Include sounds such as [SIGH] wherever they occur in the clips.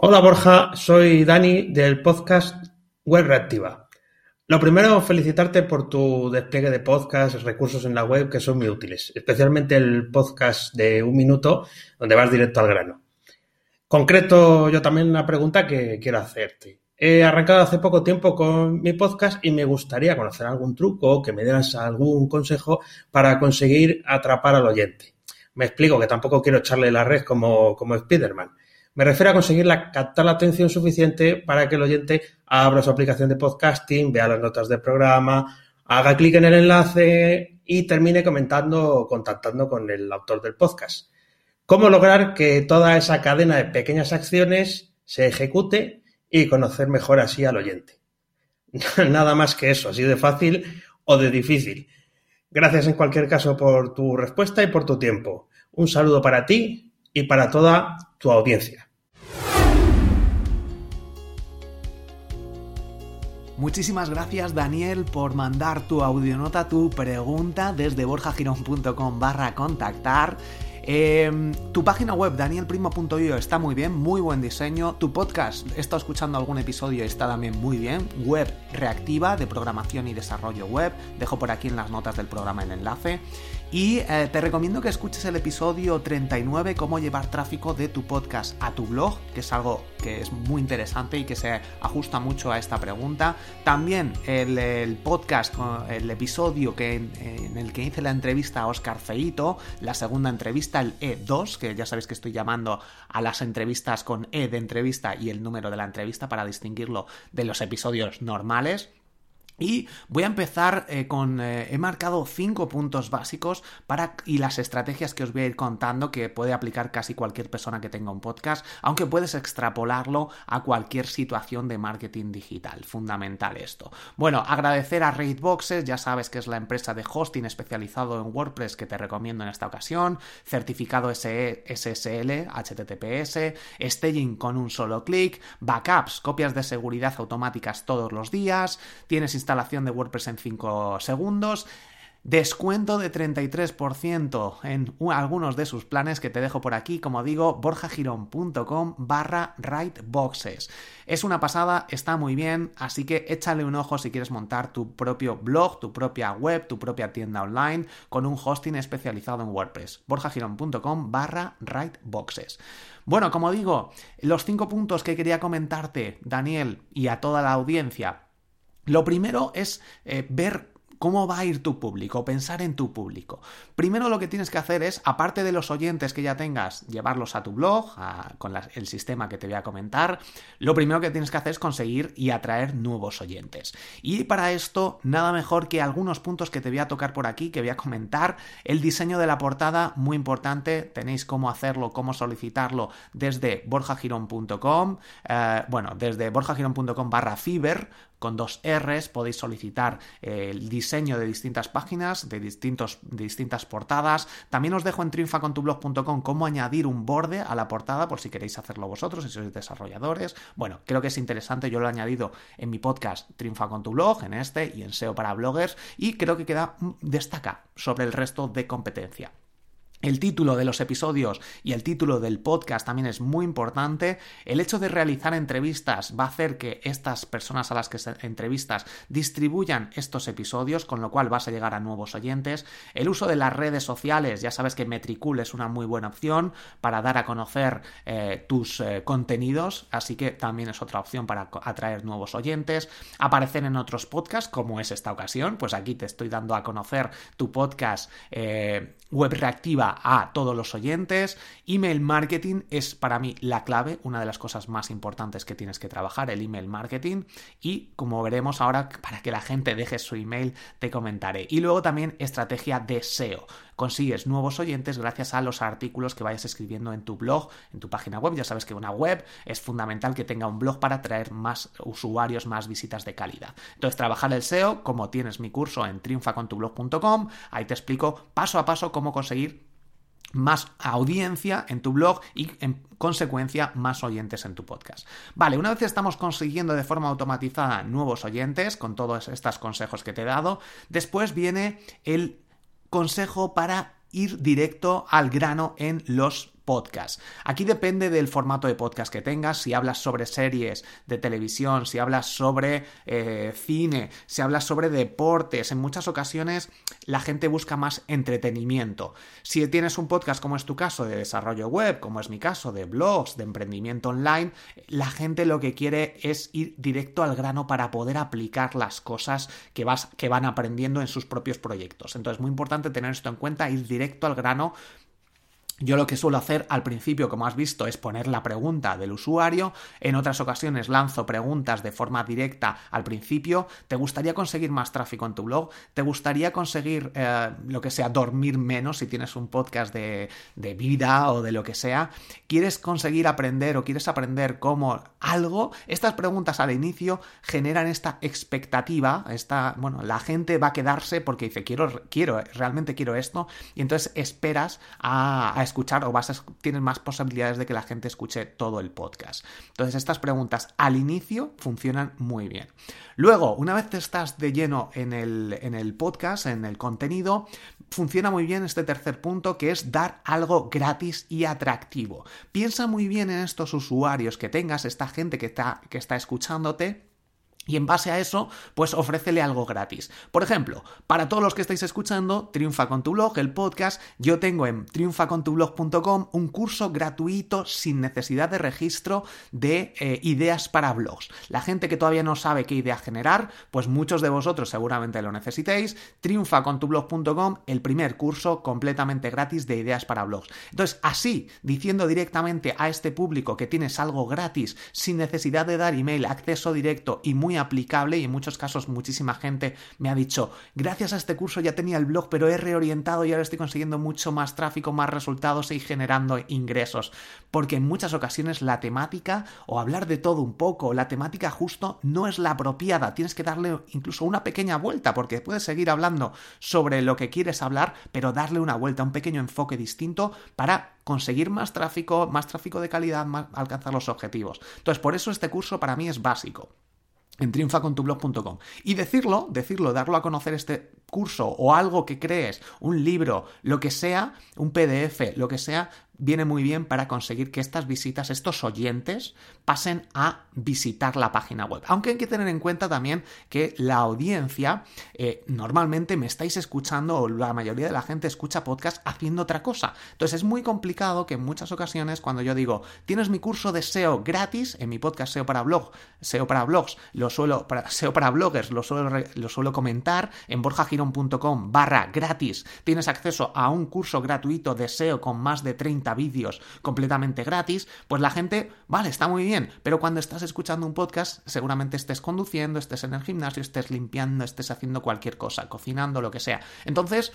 Hola Borja, soy Dani del podcast Web Reactiva. Lo primero, felicitarte por tu despliegue de podcasts, recursos en la web que son muy útiles, especialmente el podcast de un minuto donde vas directo al grano. Concreto yo también una pregunta que quiero hacerte. He arrancado hace poco tiempo con mi podcast y me gustaría conocer algún truco, que me dieras algún consejo para conseguir atrapar al oyente. Me explico que tampoco quiero echarle la red como, como Spiderman. Me refiero a conseguir captar la atención suficiente para que el oyente abra su aplicación de podcasting, vea las notas del programa, haga clic en el enlace y termine comentando o contactando con el autor del podcast. ¿Cómo lograr que toda esa cadena de pequeñas acciones se ejecute y conocer mejor así al oyente? [LAUGHS] Nada más que eso, así de fácil o de difícil. Gracias en cualquier caso por tu respuesta y por tu tiempo. Un saludo para ti y para toda tu audiencia. Muchísimas gracias Daniel por mandar tu audionota, tu pregunta desde borjagirón.com barra contactar. Em, tu página web, danielprimo.io, está muy bien, muy buen diseño. Tu podcast, he estado escuchando algún episodio y está también muy bien. Web reactiva de programación y desarrollo web. Dejo por aquí en las notas del programa el enlace. Y eh, te recomiendo que escuches el episodio 39, cómo llevar tráfico de tu podcast a tu blog, que es algo que es muy interesante y que se ajusta mucho a esta pregunta. También el, podcast, el episodio que, en, el que hice la entrevista a Oscar Feito, la segunda entrevista, el E2, que ya sabéis que estoy llamando a las entrevistas con E de entrevista y el número de la entrevista para distinguirlo de los episodios normales. Y voy a empezar eh, con... Eh, he marcado cinco puntos básicos para, y las estrategias que os voy a ir contando que puede aplicar casi cualquier persona que tenga un podcast, aunque puedes extrapolarlo a cualquier situación de marketing digital. Fundamental esto. Bueno, agradecer a Raidboxes, ya sabes que es la empresa de hosting especializado en WordPress que te recomiendo en esta ocasión, certificado SSL, HTTPS, staging con un solo clic, backups, copias de seguridad automáticas todos los días, tienes instalación de WordPress en 5 segundos. Descuento de 33% en algunos de sus planes que te dejo por aquí, como digo, borjagirón.com barra writeboxes. Es una pasada, está muy bien, así que échale un ojo si quieres montar tu propio blog, tu propia web, tu propia tienda online con un hosting especializado en WordPress. borjagirón.com barra writeboxes. Bueno, como digo, los cinco puntos que quería comentarte, Daniel, y a toda la audiencia lo primero es eh, ver ¿Cómo va a ir tu público? Pensar en tu público. Primero lo que tienes que hacer es, aparte de los oyentes que ya tengas, llevarlos a tu blog, con el sistema que te voy a comentar. Lo primero que tienes que hacer es conseguir y atraer nuevos oyentes. Y para esto, nada mejor que algunos puntos que te voy a tocar por aquí, que voy a comentar. El diseño de la portada, muy importante. Tenéis cómo hacerlo, cómo solicitarlo desde borjagirón.com. Eh, bueno, desde borjagirón.com barra fiber con dos R's podéis solicitar eh, el diseño de distintas páginas, de, distintos, distintas portadas. También os dejo en triunfacontublog.com cómo añadir un borde a la portada por si queréis hacerlo vosotros, si sois desarrolladores. Bueno, creo que es interesante, yo lo he añadido en mi podcast Triunfa tu blog, en este y en SEO para bloggers, y creo que queda, mm, destaca sobre el resto de competencia. El título de los episodios y el título del podcast también es muy importante. El hecho de realizar entrevistas va a hacer que estas personas a las que se entrevistas distribuyan estos episodios, con lo cual vas a llegar a nuevos oyentes. El uso de las redes sociales, ya sabes que Metricool es una muy buena opción para dar a conocer eh, tus eh, contenidos, así que también es otra opción para atraer nuevos oyentes. Aparecer en otros podcasts, como es esta ocasión, pues aquí te estoy dando a conocer tu podcast eh, web reactiva a todos los oyentes. Email marketing es para mí la clave, una de las cosas más importantes que tienes que trabajar, el email marketing. Y como veremos ahora, para que la gente deje su email, te comentaré. Y luego también estrategia de SEO consigues nuevos oyentes gracias a los artículos que vayas escribiendo en tu blog, en tu página web. Ya sabes que una web es fundamental que tenga un blog para atraer más usuarios, más visitas de calidad. Entonces, trabajar el SEO, como tienes mi curso en triunfacontublog.com, ahí te explico paso a paso cómo conseguir más audiencia en tu blog y en consecuencia más oyentes en tu podcast. Vale, una vez estamos consiguiendo de forma automatizada nuevos oyentes con todos estos consejos que te he dado, después viene el consejo para ir directo al grano en los podcast. Aquí depende del formato de podcast que tengas, si hablas sobre series de televisión, si hablas sobre eh, cine, si hablas sobre deportes, en muchas ocasiones la gente busca más entretenimiento. Si tienes un podcast como es tu caso de desarrollo web, como es mi caso de blogs, de emprendimiento online, la gente lo que quiere es ir directo al grano para poder aplicar las cosas que, vas, que van aprendiendo en sus propios proyectos. Entonces, muy importante tener esto en cuenta, ir directo al grano yo lo que suelo hacer al principio, como has visto, es poner la pregunta del usuario. En otras ocasiones lanzo preguntas de forma directa al principio. ¿Te gustaría conseguir más tráfico en tu blog? ¿Te gustaría conseguir eh, lo que sea, dormir menos si tienes un podcast de, de, vida o de lo que sea? ¿Quieres conseguir aprender o quieres aprender cómo algo? Estas preguntas al inicio generan esta expectativa. Esta, bueno, la gente va a quedarse porque dice, quiero, quiero, realmente quiero esto. Y entonces esperas a, a escuchar o vas a, tienes más posibilidades de que la gente escuche todo el podcast. Entonces estas preguntas al inicio funcionan muy bien. Luego, una vez estás de lleno en el, en el podcast, en el contenido, funciona muy bien este tercer punto que es dar algo gratis y atractivo. Piensa muy bien en estos usuarios que tengas, esta gente que está, que está escuchándote y en base a eso, pues ofrécele algo gratis. Por ejemplo, para todos los que estáis escuchando, Triunfa con tu blog, el podcast, yo tengo en triunfacontublog.com un curso gratuito sin necesidad de registro de eh, ideas para blogs. La gente que todavía no sabe qué idea generar, pues muchos de vosotros seguramente lo necesitéis. Triunfacontublog.com, el primer curso completamente gratis de ideas para blogs. Entonces, así, diciendo directamente a este público que tienes algo gratis sin necesidad de dar email, acceso directo y muy aplicable y en muchos casos muchísima gente me ha dicho, gracias a este curso ya tenía el blog, pero he reorientado y ahora estoy consiguiendo mucho más tráfico, más resultados y generando ingresos. Porque en muchas ocasiones la temática, o hablar de todo un poco, la temática justo no es la apropiada. Tienes que darle incluso una pequeña vuelta, porque puedes seguir hablando sobre lo que quieres hablar, pero darle una vuelta, un pequeño enfoque distinto para conseguir más tráfico, más tráfico de calidad, alcanzar los objetivos. Entonces, por eso este curso para mí es básico en triunfacontublog.com. Y decirlo, decirlo, darlo a conocer este curso o algo que crees, un libro, lo que sea, un PDF, lo que sea, viene muy bien para conseguir que estas visitas, estos oyentes, pasen a visitar la página web. Aunque hay que tener en cuenta también que la audiencia eh, normalmente me estáis escuchando o la mayoría de la gente escucha podcast haciendo otra cosa. Entonces es muy complicado que en muchas ocasiones cuando yo digo, tienes mi curso de SEO gratis en mi podcast SEO para blog, SEO para blogs, lo suelo, para, SEO para bloggers, lo suelo, lo suelo comentar en borjagirón.com barra gratis. Tienes acceso a un curso gratuito de SEO con más de 30 vídeos completamente gratis, pues la gente, vale, está muy bien, pero cuando estás escuchando un podcast, seguramente estés conduciendo, estés en el gimnasio, estés limpiando, estés haciendo cualquier cosa, cocinando, lo que sea. Entonces,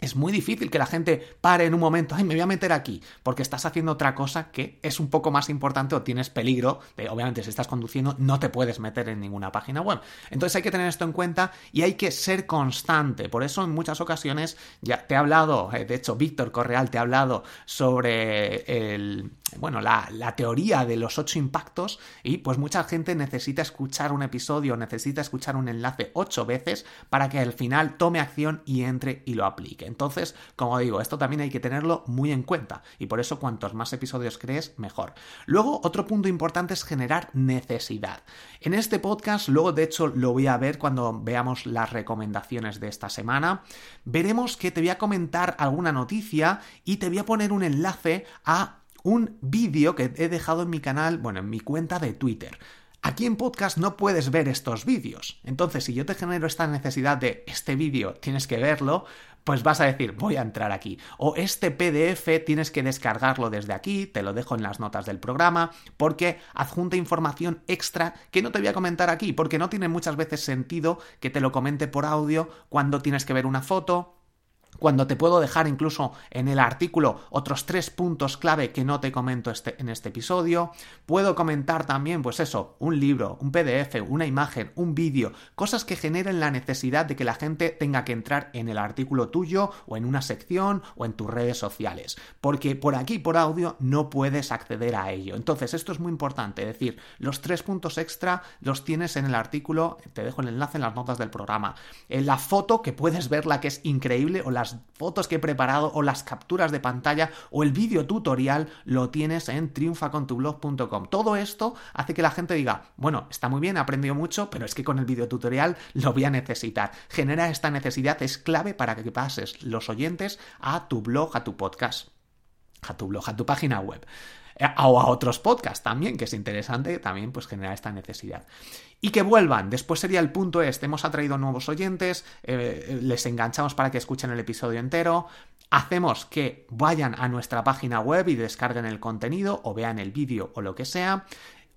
es muy difícil que la gente pare en un momento, ay, me voy a meter aquí, porque estás haciendo otra cosa que es un poco más importante o tienes peligro obviamente, si estás conduciendo, no te puedes meter en ninguna página web. Entonces hay que tener esto en cuenta y hay que ser constante. Por eso en muchas ocasiones ya te he hablado, eh, de hecho, Víctor Correal te ha hablado sobre el, bueno, la, la, teoría de los ocho impactos y pues mucha gente necesita escuchar un episodio, necesita escuchar un enlace ocho veces para que al final tome acción y entre y lo aplique. Entonces, como digo, esto también hay que tenerlo muy en cuenta y por eso cuantos más episodios crees, mejor. Luego, otro punto importante es generar necesidad. En este podcast, luego de hecho lo voy a ver cuando veamos las recomendaciones de esta semana, veremos que te voy a comentar alguna noticia y te voy a poner un enlace a un vídeo que he dejado en mi canal, bueno, en mi cuenta de Twitter. Aquí en podcast no puedes ver estos vídeos. Entonces, si yo te genero esta necesidad de este vídeo, tienes que verlo, pues vas a decir, voy a entrar aquí. O este PDF tienes que descargarlo desde aquí, te lo dejo en las notas del programa, porque adjunta información extra que no te voy a comentar aquí, porque no tiene muchas veces sentido que te lo comente por audio cuando tienes que ver una foto, cuando te puedo dejar incluso en el artículo otros tres puntos clave que no te comento este, en este episodio. Puedo comentar también, pues eso, un libro, un PDF, una imagen, un vídeo, cosas que generen la necesidad de que la gente tenga que entrar en el artículo tuyo o en una sección o en tus redes sociales. Porque por aquí, por audio, no puedes acceder a ello. Entonces, esto es muy importante. Es decir, los tres puntos extra los tienes en el artículo, te dejo el enlace en las notas del programa. En la foto, que puedes verla que es increíble, o la las fotos que he preparado o las capturas de pantalla o el vídeo tutorial lo tienes en triunfacontublog.com. Todo esto hace que la gente diga, bueno, está muy bien, he aprendido mucho, pero es que con el vídeo tutorial lo voy a necesitar. Genera esta necesidad, es clave para que pases los oyentes a tu blog, a tu podcast, a tu blog, a tu página web eh, o a otros podcasts también, que es interesante también pues generar esta necesidad. Y que vuelvan, después sería el punto este, hemos atraído nuevos oyentes, eh, les enganchamos para que escuchen el episodio entero, hacemos que vayan a nuestra página web y descarguen el contenido o vean el vídeo o lo que sea,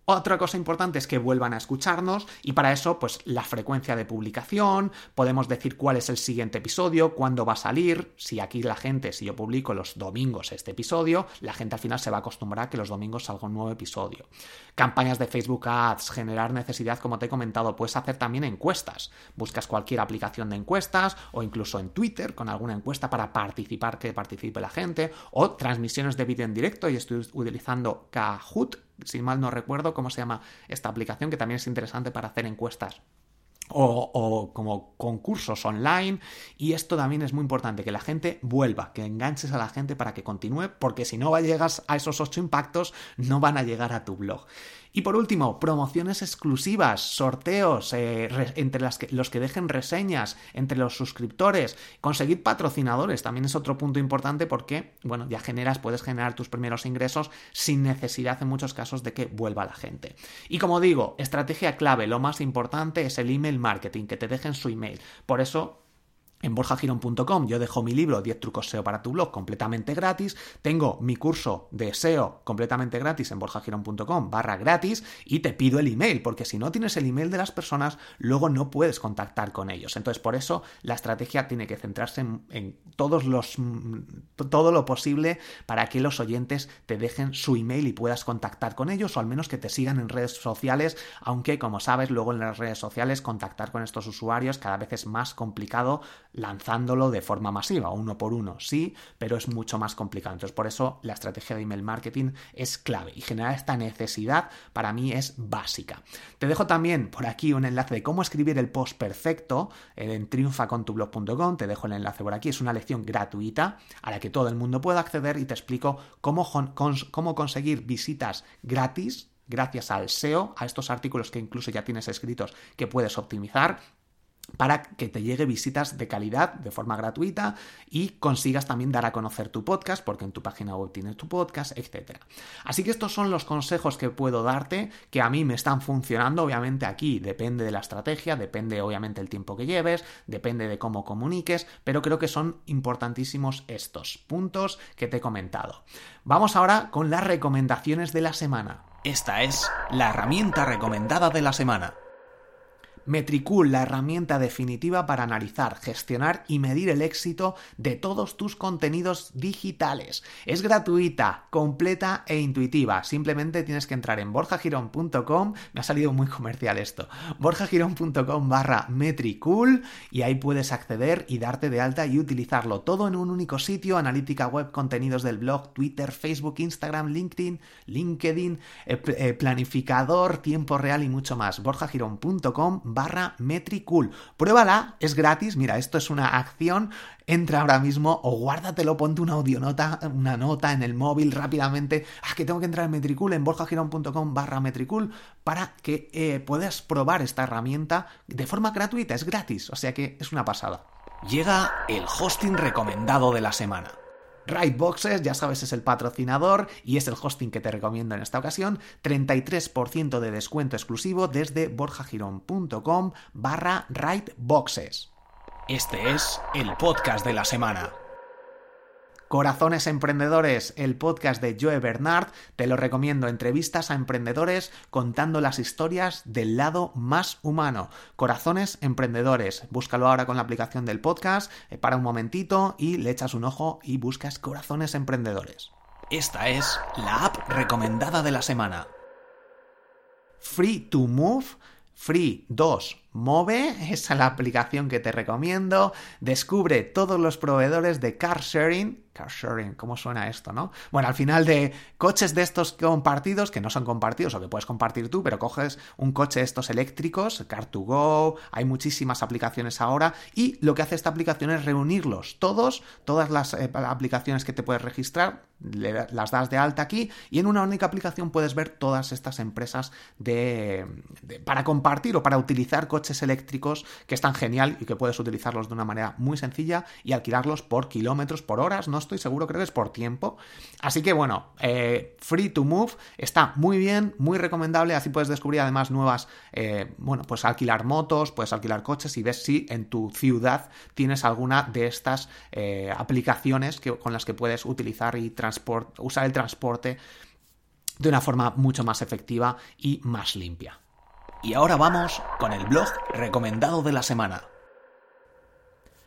otra cosa importante es que vuelvan a escucharnos y para eso pues la frecuencia de publicación, podemos decir cuál es el siguiente episodio, cuándo va a salir, si aquí la gente, si yo publico los domingos este episodio, la gente al final se va a acostumbrar a que los domingos salga un nuevo episodio. Campañas de Facebook Ads, generar necesidad, como te he comentado, puedes hacer también encuestas. Buscas cualquier aplicación de encuestas o incluso en Twitter con alguna encuesta para participar, que participe la gente o transmisiones de vídeo en directo y estoy utilizando Kahoot si mal no recuerdo cómo se llama esta aplicación, que también es interesante para hacer encuestas. O, como concursos online y esto también es muy importante que la gente vuelva que enganches a la gente para que continúe porque si no llegas a esos ocho impactos no van a llegar a tu blog y por último, promociones exclusivas, sorteos eh, entre las los que dejen reseñas, entre los suscriptores, conseguir patrocinadores también es otro punto importante porque, bueno, ya generas, puedes generar tus primeros ingresos sin necesidad en muchos casos de que vuelva la gente. Y como digo, estrategia clave, lo más importante es el email marketing, que te dejen su email. Por eso en borjagirón.com yo dejo mi libro 10 trucos SEO para tu blog completamente gratis. Tengo mi curso de SEO completamente gratis en borjagirón.com barra gratis y te pido el email, porque si no tienes el email de las personas, luego no puedes contactar con ellos. Entonces, por eso la estrategia tiene que centrarse en, todos los todo lo posible para que los oyentes te dejen su email y puedas contactar con ellos, o al menos que te sigan en redes sociales, aunque como sabes, luego en las redes sociales contactar con estos usuarios cada vez es más complicado lanzándolo de forma masiva, uno por uno, sí, pero es mucho más complicado. Entonces, por eso la estrategia de email marketing es clave y generar esta necesidad para mí es básica. Te dejo también por aquí un enlace de cómo escribir el post perfecto en triunfacontublog.com, te dejo el enlace por aquí, es una lección gratuita a la que todo el mundo puede acceder y te explico cómo, cómo conseguir visitas gratis gracias al SEO, a estos artículos que incluso ya tienes escritos que puedes optimizar para que te llegue visitas de calidad de forma gratuita y consigas también dar a conocer tu podcast, porque en tu página web tienes tu podcast, etc. Así que estos son los consejos que puedo darte, que a mí me están funcionando, obviamente aquí depende de la estrategia, depende obviamente el tiempo que lleves, depende de cómo comuniques, pero creo que son importantísimos estos puntos que te he comentado. Vamos ahora con las recomendaciones de la semana. Esta es la herramienta recomendada de la semana. Metricool, la herramienta definitiva para analizar, gestionar y medir el éxito de todos tus contenidos digitales. Es gratuita, completa e intuitiva. Simplemente tienes que entrar en borjagirón.com, me ha salido muy comercial esto, borjagirón.com barra Metricool y ahí puedes acceder y darte de alta y utilizarlo todo en un único sitio, analítica web, contenidos del blog, Twitter, Facebook, Instagram, LinkedIn, LinkedIn, eh, eh, planificador, tiempo real y mucho más. borjagirón.com barra Metricool. Pruébala, es gratis. Mira, esto es una acción. Entra ahora mismo o guárdatelo, ponte una audionota, una nota en el móvil rápidamente. Ah, que tengo que entrar en Metricool, en borjagirón.com barra Metricool, para que eh, puedas probar esta herramienta de forma gratuita. Es gratis, o sea que es una pasada. Llega el hosting recomendado de la semana. Boxes, ya sabes, es el patrocinador y es el hosting que te recomiendo en esta ocasión. 33% de descuento exclusivo desde borjagirón.com barra Boxes. Este es el podcast de la semana. Corazones Emprendedores, el podcast de Joe Bernard, te lo recomiendo, entrevistas a emprendedores contando las historias del lado más humano. Corazones Emprendedores, búscalo ahora con la aplicación del podcast, eh, para un momentito y le echas un ojo y buscas Corazones Emprendedores. Esta es la app recomendada de la semana. Free to Move, Free 2 Move, es la aplicación que te recomiendo. Descubre todos los proveedores de car sharing. Car sharing, ¿cómo suena esto, no? Bueno, al final de coches de estos compartidos, que no son compartidos o que puedes compartir tú, pero coges un coche de estos eléctricos, Car2Go, hay muchísimas aplicaciones ahora, y lo que hace esta aplicación es reunirlos todos, todas las eh, aplicaciones que te puedes registrar, las das de alta aquí, y en una única aplicación puedes ver todas estas empresas de, para compartir o para utilizar coches eléctricos que están genial y que puedes utilizarlos de una manera muy sencilla y alquilarlos por kilómetros, por horas, no estoy seguro, creo que es por tiempo. Así que bueno, eh, Free to Move está muy bien, muy recomendable, así puedes descubrir además nuevas, eh, bueno, pues alquilar motos, puedes alquilar coches y ves si en tu ciudad tienes alguna de estas eh, aplicaciones que, con las que puedes utilizar y usar el transporte de una forma mucho más efectiva y más limpia. Y ahora vamos con el blog recomendado de la semana.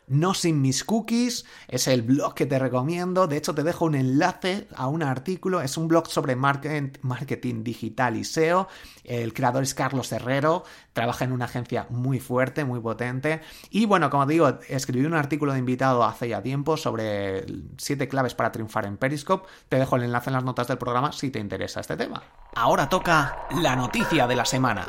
No sin mis cookies es el blog que te recomiendo. De hecho, te dejo un enlace a un artículo. Es un blog sobre marketing digital y SEO. El creador es Carlos Herrero. Trabaja en una agencia muy fuerte, muy potente. Y bueno, como digo, escribí un artículo de invitado hace ya tiempo sobre siete claves para triunfar en Periscope. Te dejo el enlace en las notas del programa si te interesa este tema. Ahora toca la noticia de la semana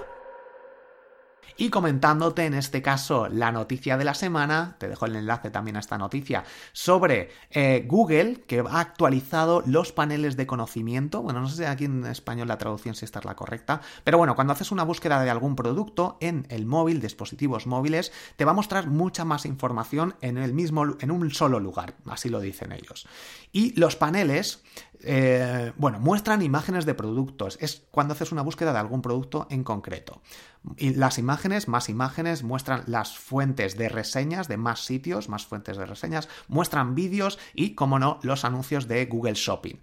y comentándote en este caso la noticia de la semana, te dejo el enlace también a esta noticia, sobre eh, Google que ha actualizado los paneles de conocimiento, bueno, no sé si aquí en español la traducción si esta es la correcta, pero bueno, cuando haces una búsqueda de algún producto en el móvil, dispositivos móviles, te va a mostrar mucha más información en el mismo, en un solo lugar, así lo dicen ellos. Y los paneles eh, bueno, muestran imágenes de productos. Es cuando haces una búsqueda de algún producto en concreto. Y las imágenes, más imágenes, muestran las fuentes de reseñas de más sitios, más fuentes de reseñas, muestran vídeos y, como no, los anuncios de Google Shopping.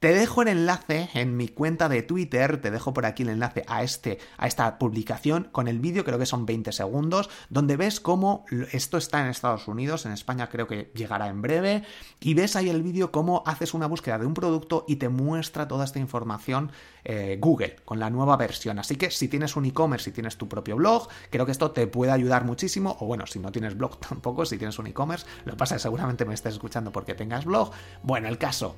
Te dejo el enlace en mi cuenta de Twitter, te dejo por aquí el enlace a, este, a esta publicación con el vídeo, creo que son 20 segundos, donde ves cómo esto está en Estados Unidos, en España creo que llegará en breve, y ves ahí el vídeo cómo haces una búsqueda de un producto y te muestra toda esta información eh, Google con la nueva versión. Así que si tienes un e-commerce, si tienes tu propio blog, creo que esto te puede ayudar muchísimo, o bueno, si no tienes blog [LAUGHS] tampoco, si tienes un e-commerce, lo pasa seguramente me estés escuchando porque tengas blog. Bueno, el caso,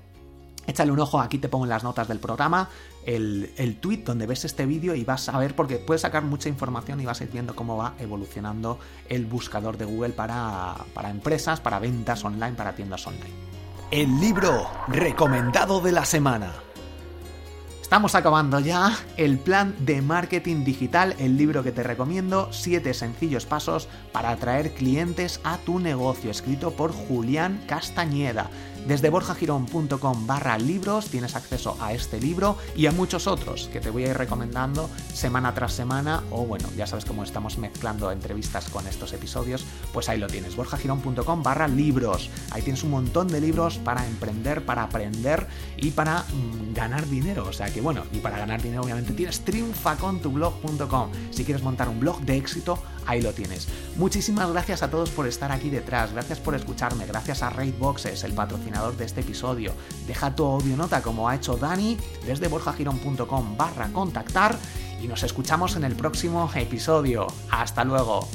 Échale un ojo, aquí te pongo en las notas del programa el, el tweet donde ves este vídeo y vas a ver, porque puedes sacar mucha información y vas a ir viendo cómo va evolucionando el buscador de Google para, para empresas, para ventas online, para tiendas online. El libro recomendado de la semana. Estamos acabando ya el plan de marketing digital, el libro que te recomiendo, 7 sencillos pasos para atraer clientes a tu negocio, escrito por Julián Castañeda. Desde borjagirón.com barra libros tienes acceso a este libro y a muchos otros que te voy a ir recomendando semana tras semana o bueno, ya sabes cómo estamos mezclando entrevistas con estos episodios, pues ahí lo tienes, borjagirón.com barra libros. Ahí tienes un montón de libros para emprender, para aprender y para mm, ganar dinero. O sea que bueno, y para ganar dinero obviamente tienes triunfacontublog.com. Si quieres montar un blog de éxito, ahí lo tienes. Muchísimas gracias a todos por estar aquí detrás, gracias por escucharme, gracias a Raidboxes, el patrocinador de este episodio. Deja tu audio nota como ha hecho Dani desde borjagirón.com barra contactar y nos escuchamos en el próximo episodio. Hasta luego.